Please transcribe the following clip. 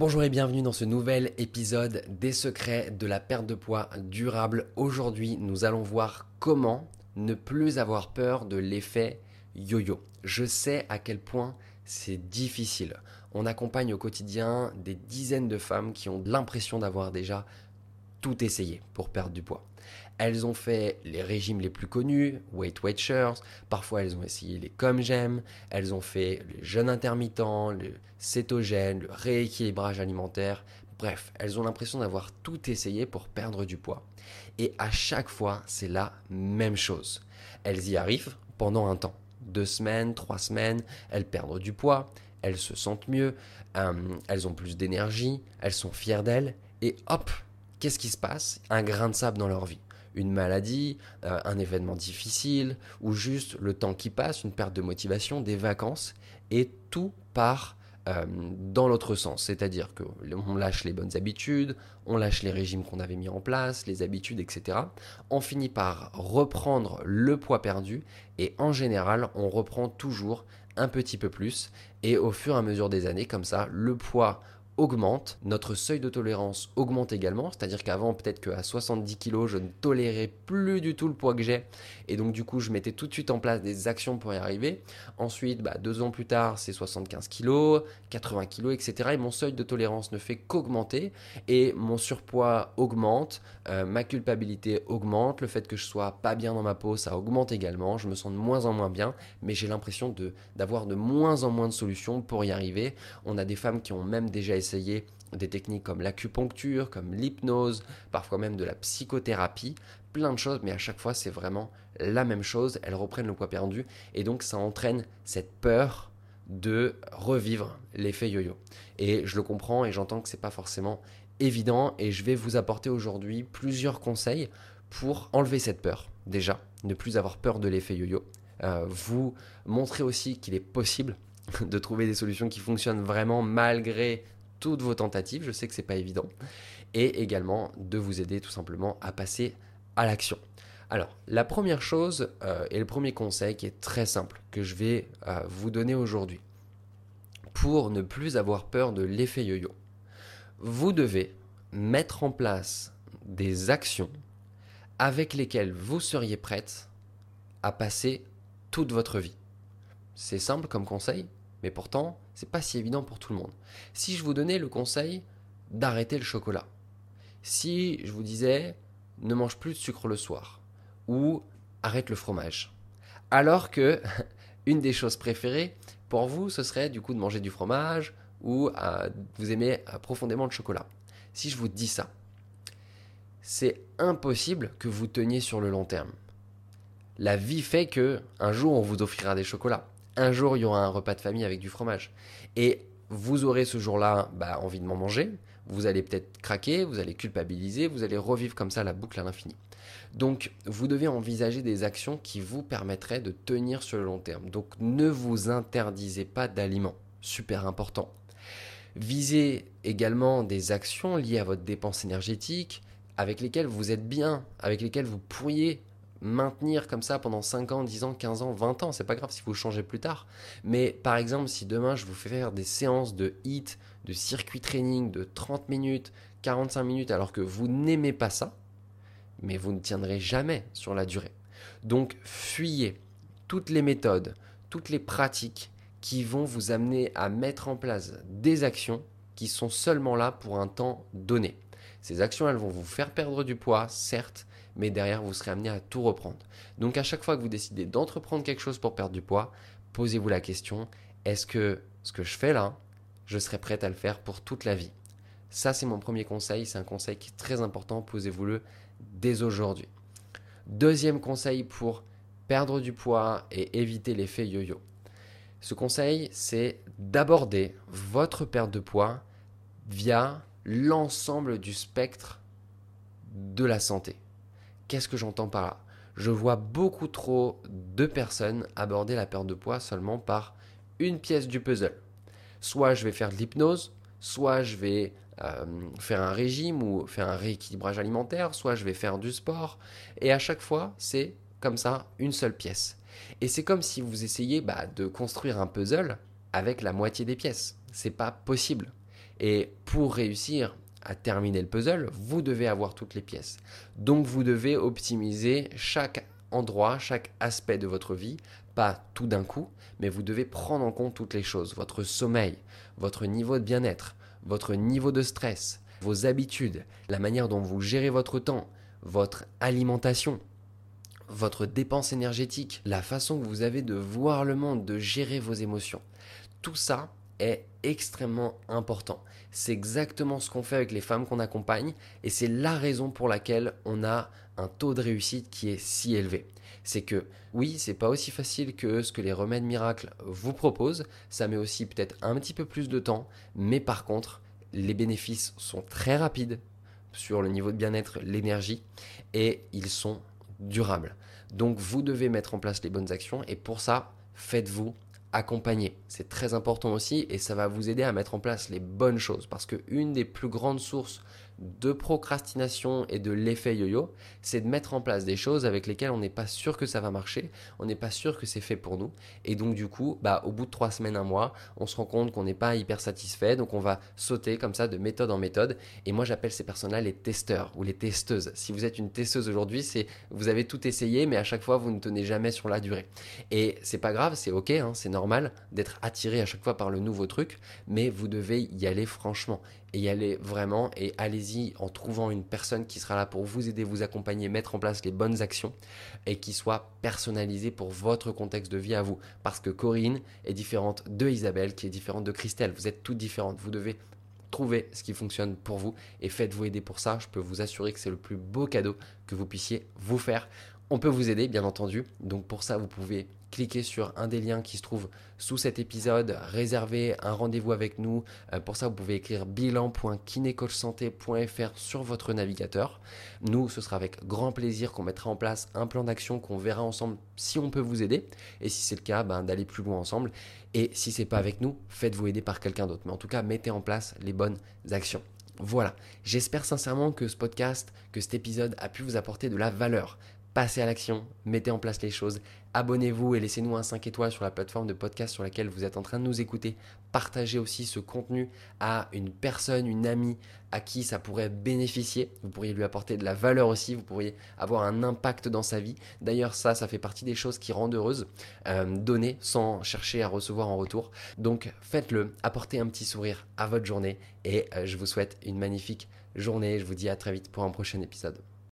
Bonjour et bienvenue dans ce nouvel épisode des secrets de la perte de poids durable. Aujourd'hui, nous allons voir comment ne plus avoir peur de l'effet yo-yo. Je sais à quel point c'est difficile. On accompagne au quotidien des dizaines de femmes qui ont l'impression d'avoir déjà tout essayé pour perdre du poids. Elles ont fait les régimes les plus connus, Weight Watchers, parfois elles ont essayé les comme j'aime, elles ont fait le jeûne intermittent, le cétogène, le rééquilibrage alimentaire, bref, elles ont l'impression d'avoir tout essayé pour perdre du poids. Et à chaque fois, c'est la même chose. Elles y arrivent pendant un temps, deux semaines, trois semaines, elles perdent du poids, elles se sentent mieux, euh, elles ont plus d'énergie, elles sont fières d'elles, et hop, qu'est-ce qui se passe? Un grain de sable dans leur vie une maladie, euh, un événement difficile, ou juste le temps qui passe, une perte de motivation, des vacances, et tout part euh, dans l'autre sens. C'est-à-dire qu'on lâche les bonnes habitudes, on lâche les régimes qu'on avait mis en place, les habitudes, etc. On finit par reprendre le poids perdu, et en général, on reprend toujours un petit peu plus, et au fur et à mesure des années, comme ça, le poids augmente, notre seuil de tolérance augmente également, c'est-à-dire qu'avant peut-être qu'à 70 kg je ne tolérais plus du tout le poids que j'ai et donc du coup je mettais tout de suite en place des actions pour y arriver. Ensuite, bah, deux ans plus tard c'est 75 kg, 80 kg, etc. Et mon seuil de tolérance ne fait qu'augmenter et mon surpoids augmente, euh, ma culpabilité augmente, le fait que je sois pas bien dans ma peau ça augmente également, je me sens de moins en moins bien, mais j'ai l'impression d'avoir de moins en moins de solutions pour y arriver. On a des femmes qui ont même déjà essayé des techniques comme l'acupuncture, comme l'hypnose, parfois même de la psychothérapie, plein de choses, mais à chaque fois c'est vraiment la même chose, elles reprennent le poids perdu, et donc ça entraîne cette peur de revivre l'effet yo-yo. Et je le comprends et j'entends que c'est pas forcément évident, et je vais vous apporter aujourd'hui plusieurs conseils pour enlever cette peur, déjà, ne plus avoir peur de l'effet yo-yo. Euh, vous montrer aussi qu'il est possible de trouver des solutions qui fonctionnent vraiment malgré toutes vos tentatives, je sais que c'est pas évident, et également de vous aider tout simplement à passer à l'action. Alors, la première chose euh, et le premier conseil qui est très simple que je vais euh, vous donner aujourd'hui pour ne plus avoir peur de l'effet yo-yo, vous devez mettre en place des actions avec lesquelles vous seriez prête à passer toute votre vie. C'est simple comme conseil, mais pourtant, c'est pas si évident pour tout le monde. Si je vous donnais le conseil d'arrêter le chocolat, si je vous disais ne mange plus de sucre le soir ou arrête le fromage, alors que une des choses préférées pour vous, ce serait du coup de manger du fromage ou euh, vous aimez euh, profondément le chocolat. Si je vous dis ça, c'est impossible que vous teniez sur le long terme. La vie fait que un jour on vous offrira des chocolats un jour il y aura un repas de famille avec du fromage. Et vous aurez ce jour-là bah, envie de m'en manger, vous allez peut-être craquer, vous allez culpabiliser, vous allez revivre comme ça la boucle à l'infini. Donc vous devez envisager des actions qui vous permettraient de tenir sur le long terme. Donc ne vous interdisez pas d'aliments, super important. Visez également des actions liées à votre dépense énergétique, avec lesquelles vous êtes bien, avec lesquelles vous pourriez maintenir comme ça pendant 5 ans, 10 ans, 15 ans, 20 ans. C'est pas grave si vous changez plus tard. Mais par exemple, si demain je vous fais faire des séances de HIT, de circuit training de 30 minutes, 45 minutes, alors que vous n'aimez pas ça, mais vous ne tiendrez jamais sur la durée. Donc fuyez toutes les méthodes, toutes les pratiques qui vont vous amener à mettre en place des actions qui sont seulement là pour un temps donné. Ces actions, elles vont vous faire perdre du poids, certes, mais derrière, vous serez amené à tout reprendre. Donc à chaque fois que vous décidez d'entreprendre quelque chose pour perdre du poids, posez-vous la question, est-ce que ce que je fais là, je serai prête à le faire pour toute la vie? Ça, c'est mon premier conseil, c'est un conseil qui est très important, posez-vous-le dès aujourd'hui. Deuxième conseil pour perdre du poids et éviter l'effet yo-yo. Ce conseil, c'est d'aborder votre perte de poids via l'ensemble du spectre de la santé. Qu'est-ce que j'entends par là? Je vois beaucoup trop de personnes aborder la perte de poids seulement par une pièce du puzzle. Soit je vais faire de l'hypnose, soit je vais euh, faire un régime ou faire un rééquilibrage alimentaire, soit je vais faire du sport. Et à chaque fois, c'est comme ça, une seule pièce. Et c'est comme si vous essayiez bah, de construire un puzzle avec la moitié des pièces. C'est pas possible. Et pour réussir à terminer le puzzle, vous devez avoir toutes les pièces. Donc vous devez optimiser chaque endroit, chaque aspect de votre vie, pas tout d'un coup, mais vous devez prendre en compte toutes les choses, votre sommeil, votre niveau de bien-être, votre niveau de stress, vos habitudes, la manière dont vous gérez votre temps, votre alimentation, votre dépense énergétique, la façon que vous avez de voir le monde, de gérer vos émotions. Tout ça extrêmement important. C'est exactement ce qu'on fait avec les femmes qu'on accompagne et c'est la raison pour laquelle on a un taux de réussite qui est si élevé. C'est que oui, c'est pas aussi facile que ce que les remèdes miracles vous proposent, ça met aussi peut-être un petit peu plus de temps, mais par contre, les bénéfices sont très rapides sur le niveau de bien-être, l'énergie et ils sont durables. Donc vous devez mettre en place les bonnes actions et pour ça, faites-vous accompagner. C'est très important aussi et ça va vous aider à mettre en place les bonnes choses parce que une des plus grandes sources de procrastination et de l'effet yo-yo, c'est de mettre en place des choses avec lesquelles on n'est pas sûr que ça va marcher, on n'est pas sûr que c'est fait pour nous. Et donc du coup, bah, au bout de trois semaines, un mois, on se rend compte qu'on n'est pas hyper satisfait, donc on va sauter comme ça de méthode en méthode. Et moi j'appelle ces personnes-là les testeurs ou les testeuses. Si vous êtes une testeuse aujourd'hui, c'est vous avez tout essayé, mais à chaque fois vous ne tenez jamais sur la durée. Et c'est pas grave, c'est ok, hein, c'est normal d'être attiré à chaque fois par le nouveau truc, mais vous devez y aller franchement et y aller vraiment et allez-y en trouvant une personne qui sera là pour vous aider, vous accompagner, mettre en place les bonnes actions et qui soit personnalisée pour votre contexte de vie à vous. Parce que Corinne est différente de Isabelle, qui est différente de Christelle. Vous êtes toutes différentes. Vous devez trouver ce qui fonctionne pour vous et faites-vous aider pour ça. Je peux vous assurer que c'est le plus beau cadeau que vous puissiez vous faire. On peut vous aider, bien entendu. Donc pour ça, vous pouvez cliquez sur un des liens qui se trouve sous cet épisode, réservez un rendez-vous avec nous. Euh, pour ça, vous pouvez écrire bilan.kinécoachsanté.fr sur votre navigateur. Nous, ce sera avec grand plaisir qu'on mettra en place un plan d'action qu'on verra ensemble si on peut vous aider. Et si c'est le cas, ben, d'aller plus loin ensemble. Et si c'est pas avec nous, faites-vous aider par quelqu'un d'autre. Mais en tout cas, mettez en place les bonnes actions. Voilà, j'espère sincèrement que ce podcast, que cet épisode a pu vous apporter de la valeur passez à l'action, mettez en place les choses, abonnez-vous et laissez-nous un 5 étoiles sur la plateforme de podcast sur laquelle vous êtes en train de nous écouter. Partagez aussi ce contenu à une personne, une amie à qui ça pourrait bénéficier. Vous pourriez lui apporter de la valeur aussi, vous pourriez avoir un impact dans sa vie. D'ailleurs ça, ça fait partie des choses qui rendent heureuse, euh, donner sans chercher à recevoir en retour. Donc faites-le, apportez un petit sourire à votre journée et euh, je vous souhaite une magnifique journée. Je vous dis à très vite pour un prochain épisode.